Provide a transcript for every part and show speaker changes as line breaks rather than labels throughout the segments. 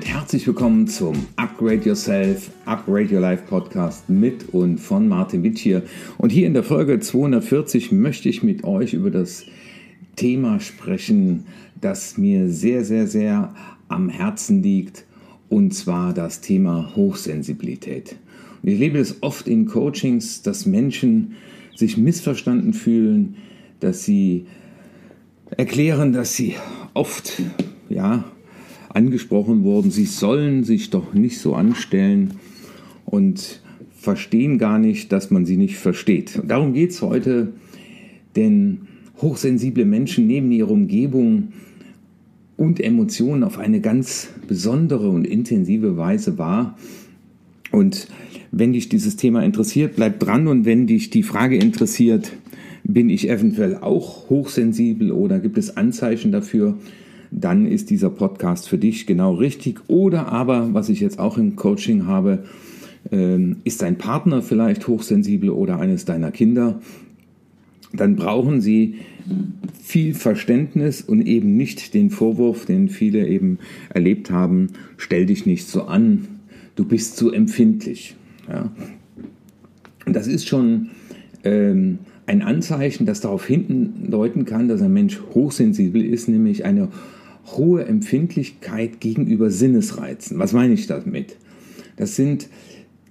Und herzlich willkommen zum Upgrade Yourself, Upgrade Your Life Podcast mit und von Martin Witt hier. Und hier in der Folge 240 möchte ich mit euch über das Thema sprechen, das mir sehr, sehr, sehr am Herzen liegt, und zwar das Thema Hochsensibilität. Und ich lebe es oft in Coachings, dass Menschen sich missverstanden fühlen, dass sie erklären, dass sie oft ja, angesprochen wurden, sie sollen sich doch nicht so anstellen und verstehen gar nicht, dass man sie nicht versteht. Und darum geht es heute, denn hochsensible Menschen nehmen ihre Umgebung und Emotionen auf eine ganz besondere und intensive Weise wahr. Und wenn dich dieses Thema interessiert, bleib dran und wenn dich die Frage interessiert, bin ich eventuell auch hochsensibel oder gibt es Anzeichen dafür, dann ist dieser Podcast für dich genau richtig. Oder aber, was ich jetzt auch im Coaching habe, ähm, ist dein Partner vielleicht hochsensibel oder eines deiner Kinder, dann brauchen sie viel Verständnis und eben nicht den Vorwurf, den viele eben erlebt haben, stell dich nicht so an, du bist zu empfindlich. Ja. Und das ist schon ähm, ein Anzeichen, das darauf hindeuten kann, dass ein Mensch hochsensibel ist, nämlich eine hohe Empfindlichkeit gegenüber Sinnesreizen. Was meine ich damit? Das sind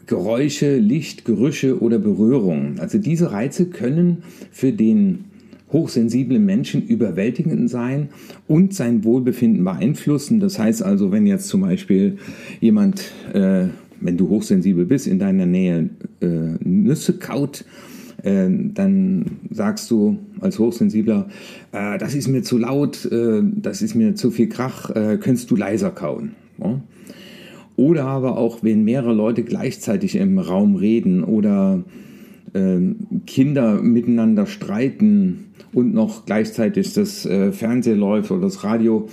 Geräusche, Licht, Gerüche oder Berührungen. Also diese Reize können für den hochsensiblen Menschen überwältigend sein und sein Wohlbefinden beeinflussen. Das heißt also, wenn jetzt zum Beispiel jemand, äh, wenn du hochsensibel bist, in deiner Nähe äh, Nüsse kaut, dann sagst du als Hochsensibler, äh, das ist mir zu laut, äh, das ist mir zu viel Krach, äh, könntest du leiser kauen. Oder aber auch, wenn mehrere Leute gleichzeitig im Raum reden oder äh, Kinder miteinander streiten und noch gleichzeitig das äh, Fernsehen läuft oder das Radio,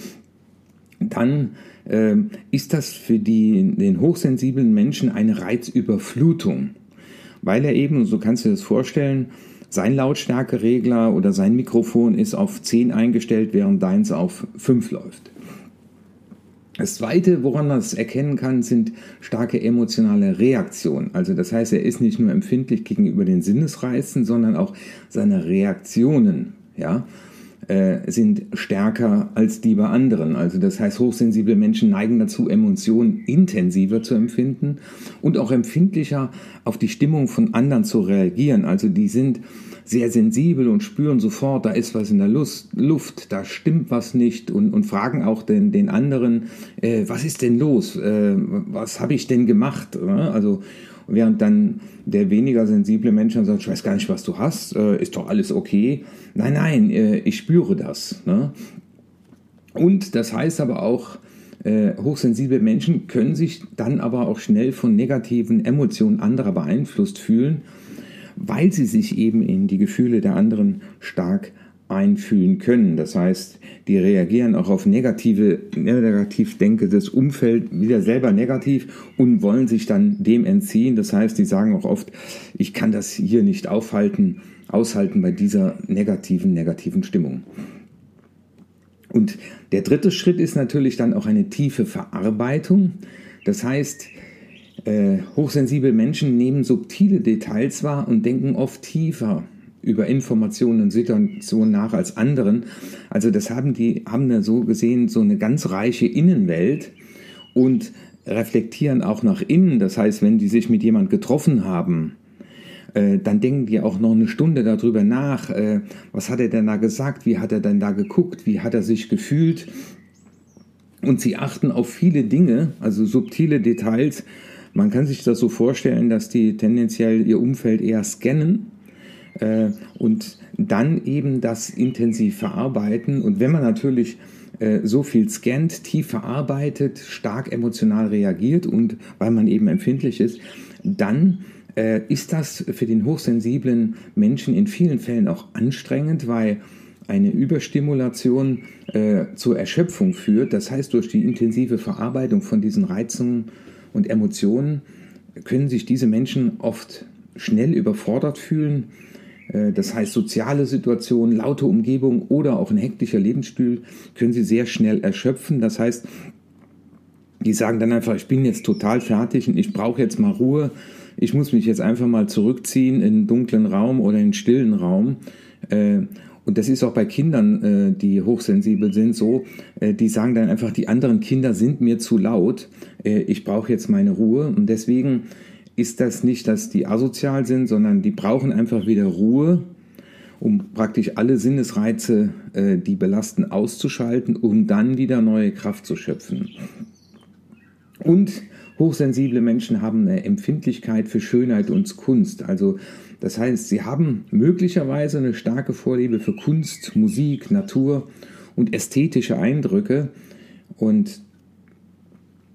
dann äh, ist das für die, den hochsensiblen Menschen eine Reizüberflutung. Weil er eben, so kannst du dir das vorstellen, sein Lautstärkeregler oder sein Mikrofon ist auf 10 eingestellt, während deins auf 5 läuft. Das Zweite, woran man es erkennen kann, sind starke emotionale Reaktionen. Also das heißt, er ist nicht nur empfindlich gegenüber den Sinnesreizen, sondern auch seine Reaktionen ja, äh, sind stärker als die bei anderen. Also das heißt, hochsensible Menschen neigen dazu, Emotionen intensiver zu empfinden und auch empfindlicher auf die Stimmung von anderen zu reagieren. Also die sind sehr sensibel und spüren sofort, da ist was in der Lust, Luft, da stimmt was nicht und, und fragen auch den, den anderen, äh, was ist denn los, äh, was habe ich denn gemacht? Also während dann der weniger sensible Mensch dann sagt, ich weiß gar nicht, was du hast, äh, ist doch alles okay. Nein, nein, äh, ich spüre das. Ne? Und das heißt aber auch, äh, hochsensible Menschen können sich dann aber auch schnell von negativen Emotionen anderer beeinflusst fühlen weil sie sich eben in die Gefühle der anderen stark einfühlen können. Das heißt, die reagieren auch auf negative, negativ denkendes Umfeld wieder selber negativ und wollen sich dann dem entziehen. Das heißt, die sagen auch oft, ich kann das hier nicht aufhalten, aushalten bei dieser negativen, negativen Stimmung. Und der dritte Schritt ist natürlich dann auch eine tiefe Verarbeitung. Das heißt, äh, hochsensible Menschen nehmen subtile Details wahr und denken oft tiefer über Informationen und Situationen nach als anderen. Also das haben die haben da so gesehen so eine ganz reiche Innenwelt und reflektieren auch nach innen. Das heißt, wenn die sich mit jemand getroffen haben, äh, dann denken die auch noch eine Stunde darüber nach, äh, was hat er denn da gesagt, wie hat er denn da geguckt, wie hat er sich gefühlt. Und sie achten auf viele Dinge, also subtile Details, man kann sich das so vorstellen, dass die tendenziell ihr Umfeld eher scannen und dann eben das intensiv verarbeiten. Und wenn man natürlich äh, so viel scannt, tief verarbeitet, stark emotional reagiert und weil man eben empfindlich ist, dann äh, ist das für den hochsensiblen Menschen in vielen Fällen auch anstrengend, weil eine Überstimulation äh, zur Erschöpfung führt. Das heißt, durch die intensive Verarbeitung von diesen Reizungen und Emotionen können sich diese Menschen oft schnell überfordert fühlen. Äh, das heißt, soziale Situationen, laute Umgebung oder auch ein hektischer Lebensstil können sie sehr schnell erschöpfen. Das heißt, die sagen dann einfach, ich bin jetzt total fertig und ich brauche jetzt mal Ruhe. Ich muss mich jetzt einfach mal zurückziehen in einen dunklen Raum oder in einen stillen Raum. Äh, und das ist auch bei Kindern, äh, die hochsensibel sind, so, die sagen dann einfach, die anderen Kinder sind mir zu laut, ich brauche jetzt meine Ruhe. Und deswegen ist das nicht, dass die asozial sind, sondern die brauchen einfach wieder Ruhe, um praktisch alle Sinnesreize, die belasten, auszuschalten, um dann wieder neue Kraft zu schöpfen. Und hochsensible Menschen haben eine Empfindlichkeit für Schönheit und Kunst. Also das heißt, sie haben möglicherweise eine starke Vorliebe für Kunst, Musik, Natur und ästhetische Eindrücke. Und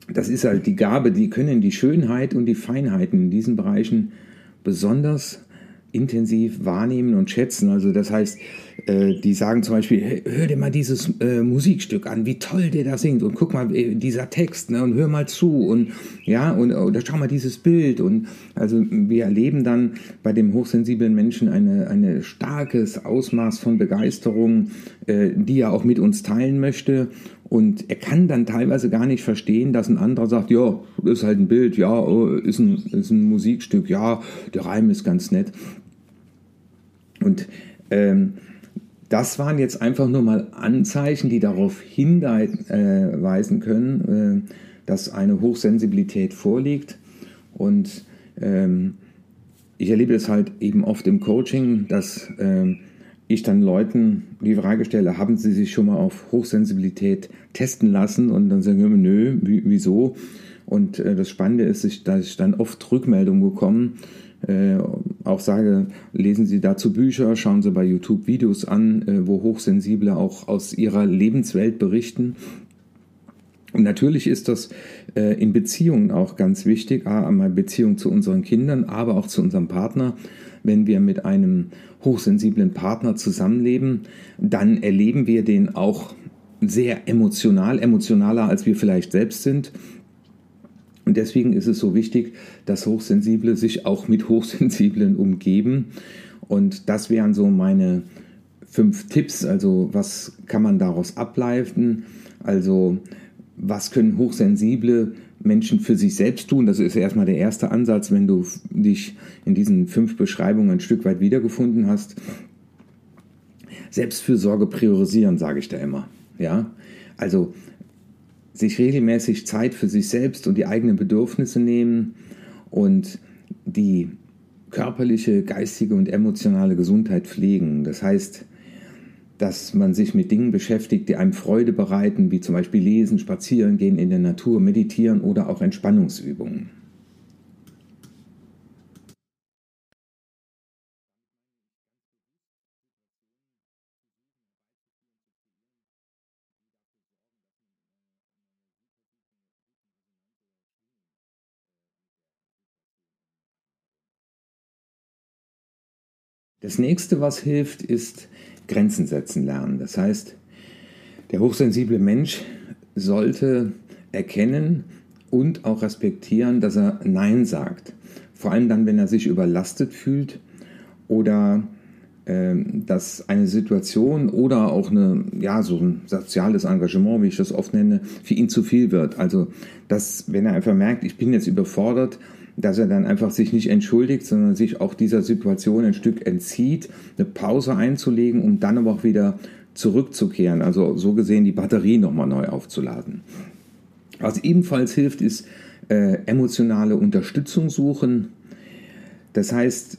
das ist halt die Gabe, die können die Schönheit und die Feinheiten in diesen Bereichen besonders intensiv wahrnehmen und schätzen. Also das heißt, die sagen zum Beispiel, hey, hör dir mal dieses äh, Musikstück an, wie toll der da singt und guck mal äh, dieser Text ne, und hör mal zu und ja und oder schau mal dieses Bild und also wir erleben dann bei dem hochsensiblen Menschen eine eine starkes Ausmaß von Begeisterung, äh, die er auch mit uns teilen möchte und er kann dann teilweise gar nicht verstehen, dass ein anderer sagt, ja, ist halt ein Bild, ja, oh, ist ein, ist ein Musikstück, ja, der Reim ist ganz nett. Und ähm, das waren jetzt einfach nur mal Anzeichen, die darauf hinweisen können, äh, dass eine Hochsensibilität vorliegt. Und ähm, ich erlebe es halt eben oft im Coaching, dass ähm, ich dann Leuten die Frage stelle, haben sie sich schon mal auf Hochsensibilität testen lassen? Und dann sagen wir, nö, wieso? Und äh, das Spannende ist, dass ich dann oft Rückmeldungen bekomme, äh, auch sage, lesen Sie dazu Bücher, schauen Sie bei YouTube Videos an, äh, wo Hochsensible auch aus ihrer Lebenswelt berichten. Und natürlich ist das äh, in Beziehungen auch ganz wichtig, einmal Beziehung zu unseren Kindern, aber auch zu unserem Partner. Wenn wir mit einem hochsensiblen Partner zusammenleben, dann erleben wir den auch sehr emotional, emotionaler als wir vielleicht selbst sind. Und deswegen ist es so wichtig, dass Hochsensible sich auch mit Hochsensiblen umgeben. Und das wären so meine fünf Tipps. Also was kann man daraus ableiten? Also was können hochsensible Menschen für sich selbst tun? Das ist erstmal der erste Ansatz, wenn du dich in diesen fünf Beschreibungen ein Stück weit wiedergefunden hast. Selbstfürsorge priorisieren, sage ich da immer. Ja, also sich regelmäßig Zeit für sich selbst und die eigenen Bedürfnisse nehmen und die körperliche, geistige und emotionale Gesundheit pflegen. Das heißt, dass man sich mit Dingen beschäftigt, die einem Freude bereiten, wie zum Beispiel Lesen, Spazieren gehen in der Natur, Meditieren oder auch Entspannungsübungen. Das nächste, was hilft, ist Grenzen setzen lernen. Das heißt, der hochsensible Mensch sollte erkennen und auch respektieren, dass er Nein sagt. Vor allem dann, wenn er sich überlastet fühlt oder äh, dass eine Situation oder auch eine, ja, so ein soziales Engagement, wie ich das oft nenne, für ihn zu viel wird. Also, dass, wenn er einfach merkt, ich bin jetzt überfordert, dass er dann einfach sich nicht entschuldigt, sondern sich auch dieser Situation ein Stück entzieht, eine Pause einzulegen, um dann aber auch wieder zurückzukehren, also so gesehen die Batterie nochmal neu aufzuladen. Was ebenfalls hilft, ist äh, emotionale Unterstützung suchen. Das heißt,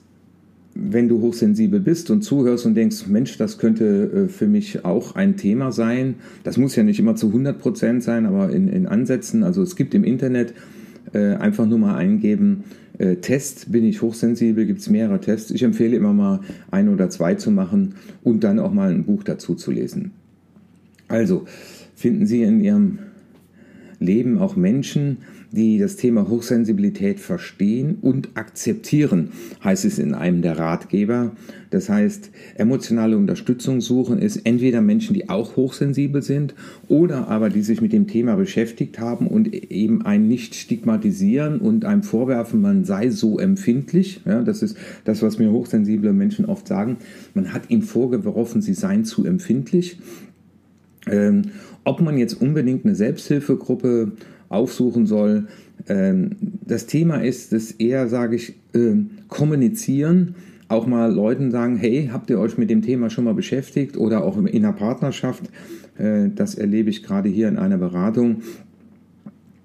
wenn du hochsensibel bist und zuhörst und denkst, Mensch, das könnte äh, für mich auch ein Thema sein, das muss ja nicht immer zu 100 Prozent sein, aber in, in Ansätzen, also es gibt im Internet äh, einfach nur mal eingeben, äh, Test, bin ich hochsensibel, gibt es mehrere Tests. Ich empfehle immer mal ein oder zwei zu machen und dann auch mal ein Buch dazu zu lesen. Also, finden Sie in Ihrem Leben auch Menschen, die das Thema Hochsensibilität verstehen und akzeptieren, heißt es in einem der Ratgeber. Das heißt, emotionale Unterstützung suchen ist entweder Menschen, die auch hochsensibel sind oder aber die sich mit dem Thema beschäftigt haben und eben einen nicht stigmatisieren und einem vorwerfen, man sei so empfindlich. Ja, das ist das, was mir hochsensible Menschen oft sagen. Man hat ihnen vorgeworfen, sie seien zu empfindlich. Ähm, ob man jetzt unbedingt eine Selbsthilfegruppe aufsuchen soll. Ähm, das Thema ist, dass eher, sage ich, äh, kommunizieren, auch mal Leuten sagen, hey, habt ihr euch mit dem Thema schon mal beschäftigt oder auch in einer Partnerschaft. Äh, das erlebe ich gerade hier in einer Beratung,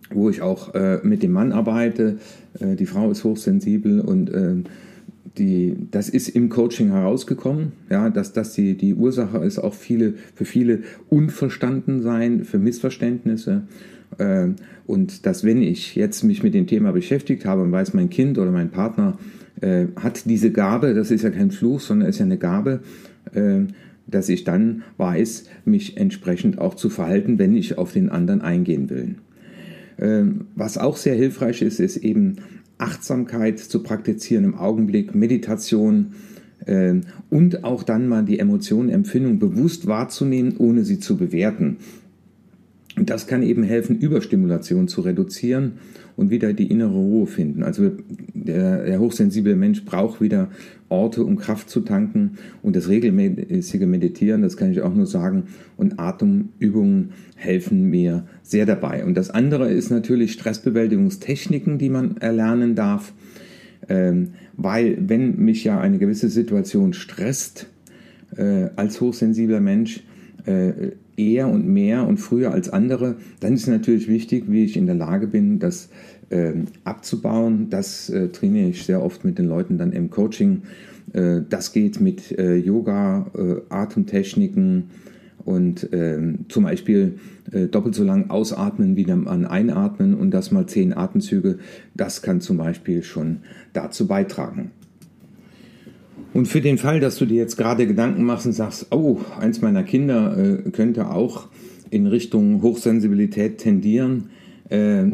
wo ich auch äh, mit dem Mann arbeite. Äh, die Frau ist hochsensibel und äh, die, das ist im Coaching herausgekommen, ja, dass das die, die Ursache ist, auch viele, für viele unverstanden sein, für Missverständnisse. Äh, und dass wenn ich jetzt mich mit dem Thema beschäftigt habe und weiß, mein Kind oder mein Partner äh, hat diese Gabe, das ist ja kein Fluch, sondern ist ja eine Gabe, äh, dass ich dann weiß, mich entsprechend auch zu verhalten, wenn ich auf den anderen eingehen will. Ähm, was auch sehr hilfreich ist, ist eben Achtsamkeit zu praktizieren im Augenblick, Meditation äh, und auch dann mal die Emotionen, Empfindungen bewusst wahrzunehmen, ohne sie zu bewerten. Und das kann eben helfen, Überstimulation zu reduzieren und wieder die innere Ruhe finden. Also der, der hochsensible Mensch braucht wieder Orte, um Kraft zu tanken und das regelmäßige Meditieren, das kann ich auch nur sagen, und Atemübungen helfen mir sehr dabei. Und das andere ist natürlich Stressbewältigungstechniken, die man erlernen darf, ähm, weil wenn mich ja eine gewisse Situation stresst, äh, als hochsensibler Mensch, äh, eher und mehr und früher als andere, dann ist natürlich wichtig, wie ich in der Lage bin, das äh, abzubauen. Das äh, trainiere ich sehr oft mit den Leuten dann im Coaching. Äh, das geht mit äh, Yoga, äh, Atemtechniken und ähm, zum Beispiel äh, doppelt so lang ausatmen wie man einatmen und das mal zehn Atemzüge. Das kann zum Beispiel schon dazu beitragen. Und für den Fall, dass du dir jetzt gerade Gedanken machst und sagst, oh, eins meiner Kinder äh, könnte auch in Richtung Hochsensibilität tendieren, äh,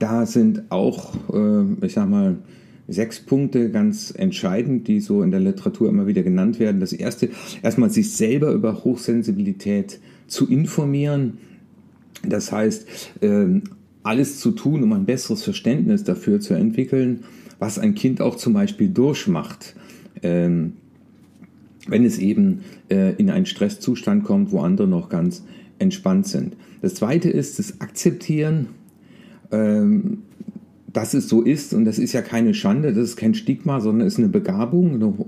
da sind auch, äh, ich sag mal, sechs Punkte ganz entscheidend, die so in der Literatur immer wieder genannt werden. Das erste, erstmal sich selber über Hochsensibilität zu informieren. Das heißt, ähm, alles zu tun, um ein besseres Verständnis dafür zu entwickeln, was ein Kind auch zum Beispiel durchmacht ähm, wenn es eben äh, in einen Stresszustand kommt, wo andere noch ganz entspannt sind. Das zweite ist das Akzeptieren, ähm, dass es so ist und das ist ja keine Schande, das ist kein Stigma, sondern ist eine Begabung.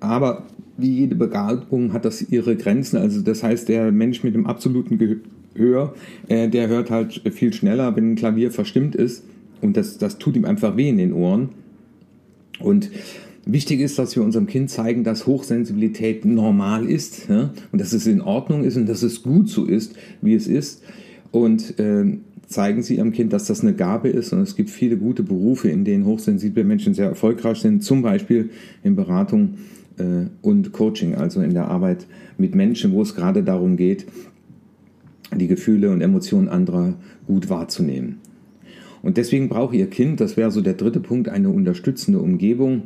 Aber wie jede Begabung hat das ihre Grenzen. Also das heißt, der Mensch mit dem absoluten Gehör, äh, der hört halt viel schneller, wenn ein Klavier verstimmt ist und das, das tut ihm einfach weh in den Ohren. Und Wichtig ist, dass wir unserem Kind zeigen, dass Hochsensibilität normal ist ja? und dass es in Ordnung ist und dass es gut so ist, wie es ist. Und äh, zeigen Sie Ihrem Kind, dass das eine Gabe ist. Und es gibt viele gute Berufe, in denen hochsensible Menschen sehr erfolgreich sind, zum Beispiel in Beratung äh, und Coaching, also in der Arbeit mit Menschen, wo es gerade darum geht, die Gefühle und Emotionen anderer gut wahrzunehmen. Und deswegen braucht Ihr Kind, das wäre so der dritte Punkt, eine unterstützende Umgebung,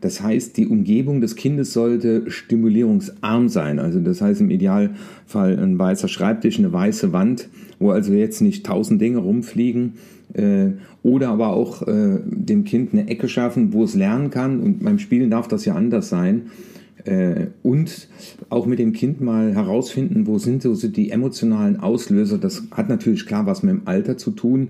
das heißt, die Umgebung des Kindes sollte stimulierungsarm sein. Also das heißt im Idealfall ein weißer Schreibtisch, eine weiße Wand, wo also jetzt nicht tausend Dinge rumfliegen. Äh, oder aber auch äh, dem Kind eine Ecke schaffen, wo es lernen kann. Und beim Spielen darf das ja anders sein. Äh, und auch mit dem Kind mal herausfinden, wo sind so die emotionalen Auslöser. Das hat natürlich klar was mit dem Alter zu tun.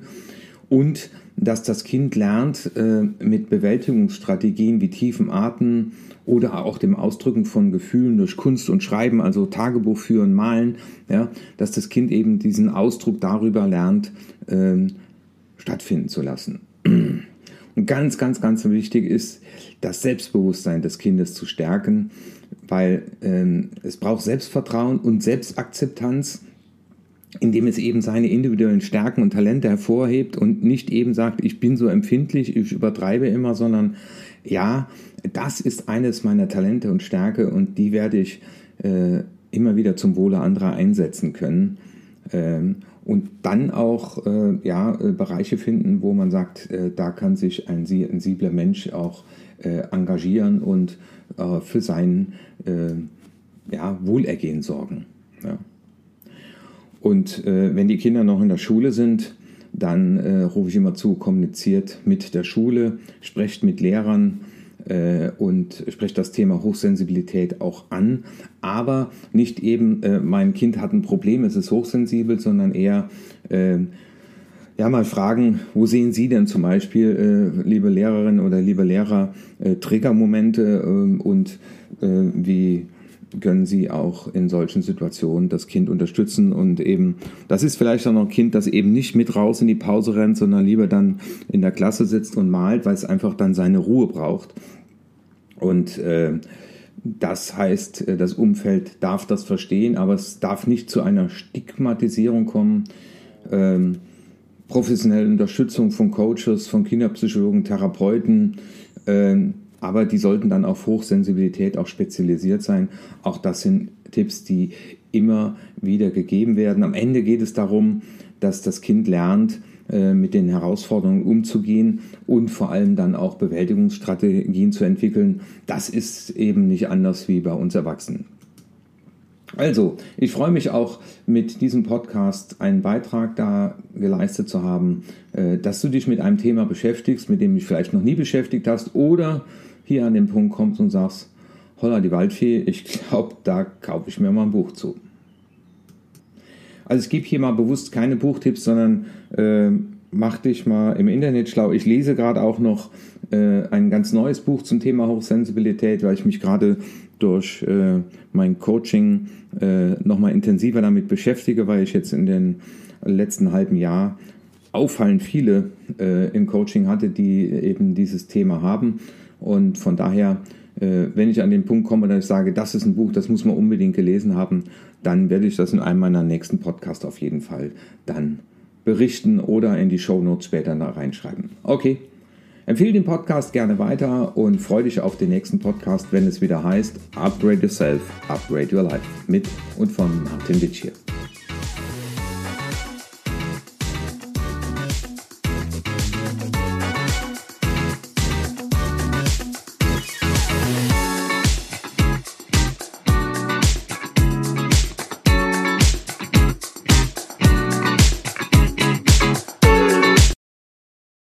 Und dass das Kind lernt, äh, mit Bewältigungsstrategien wie tiefen Atem oder auch dem Ausdrücken von Gefühlen durch Kunst und Schreiben, also Tagebuch führen, malen, ja, dass das Kind eben diesen Ausdruck darüber lernt, ähm, stattfinden zu lassen. Und ganz, ganz, ganz wichtig ist, das Selbstbewusstsein des Kindes zu stärken, weil ähm, es braucht Selbstvertrauen und Selbstakzeptanz indem es eben seine individuellen Stärken und Talente hervorhebt und nicht eben sagt, ich bin so empfindlich, ich übertreibe immer, sondern ja, das ist eines meiner Talente und Stärke und die werde ich äh, immer wieder zum Wohle anderer einsetzen können. Ähm, und dann auch äh, ja, äh, Bereiche finden, wo man sagt, äh, da kann sich ein sensibler Mensch auch äh, engagieren und für sein ja, Wohlergehen sorgen. Ja. Und äh, wenn die Kinder noch in der Schule sind, dann äh, rufe ich immer zu, kommuniziert mit der Schule, sprecht mit Lehrern, äh, und spreche das Thema Hochsensibilität auch an, aber nicht eben, äh, mein Kind hat ein Problem, es ist hochsensibel, sondern eher äh, ja, mal fragen, wo sehen Sie denn zum Beispiel, äh, liebe Lehrerin oder liebe Lehrer, äh, Triggermomente äh, und wie können Sie auch in solchen Situationen das Kind unterstützen und eben, das ist vielleicht auch noch ein Kind, das eben nicht mit raus in die Pause rennt, sondern lieber dann in der Klasse sitzt und malt, weil es einfach dann seine Ruhe braucht. Und äh, das heißt, äh, das Umfeld darf das verstehen, aber es darf nicht zu einer Stigmatisierung kommen. Ähm, professionelle Unterstützung von Coaches, von Kinderpsychologen, Therapeuten, äh, aber die sollten dann auf Hochsensibilität auch spezialisiert sein. Auch das sind Tipps, die immer wieder gegeben werden. Am Ende geht es darum, dass das Kind lernt, äh, mit den Herausforderungen umzugehen und vor allem dann auch Bewältigungsstrategien zu entwickeln. Das ist eben nicht anders wie bei uns Erwachsenen. Also, ich freue mich auch mit diesem Podcast einen Beitrag da geleistet zu haben, äh, dass du dich mit einem Thema beschäftigst, mit dem du dich vielleicht noch nie beschäftigt hast oder hier an den Punkt kommst und sagst, holla die Waldfee, ich glaube, da kaufe ich mir mal ein Buch zu. Also ich gebe hier mal bewusst keine Buchtipps, sondern äh, mach dich mal im Internet schlau. Ich lese gerade auch noch äh, ein ganz neues Buch zum Thema Hochsensibilität, weil ich mich gerade durch äh, mein Coaching äh, nochmal intensiver damit beschäftige, weil ich jetzt in den letzten halben Jahr auffallend viele äh, im Coaching hatte, die eben dieses Thema haben. Und von daher, äh, wenn ich an den Punkt komme, dass ich sage, das ist ein Buch, das muss man unbedingt gelesen haben, dann werde ich das in einem meiner nächsten Podcasts auf jeden Fall dann berichten oder in die Show Notes später da reinschreiben. Okay. Empfehle den Podcast gerne weiter und freue dich auf den nächsten Podcast, wenn es wieder heißt Upgrade Yourself, Upgrade Your Life mit und von Martin Witsch hier.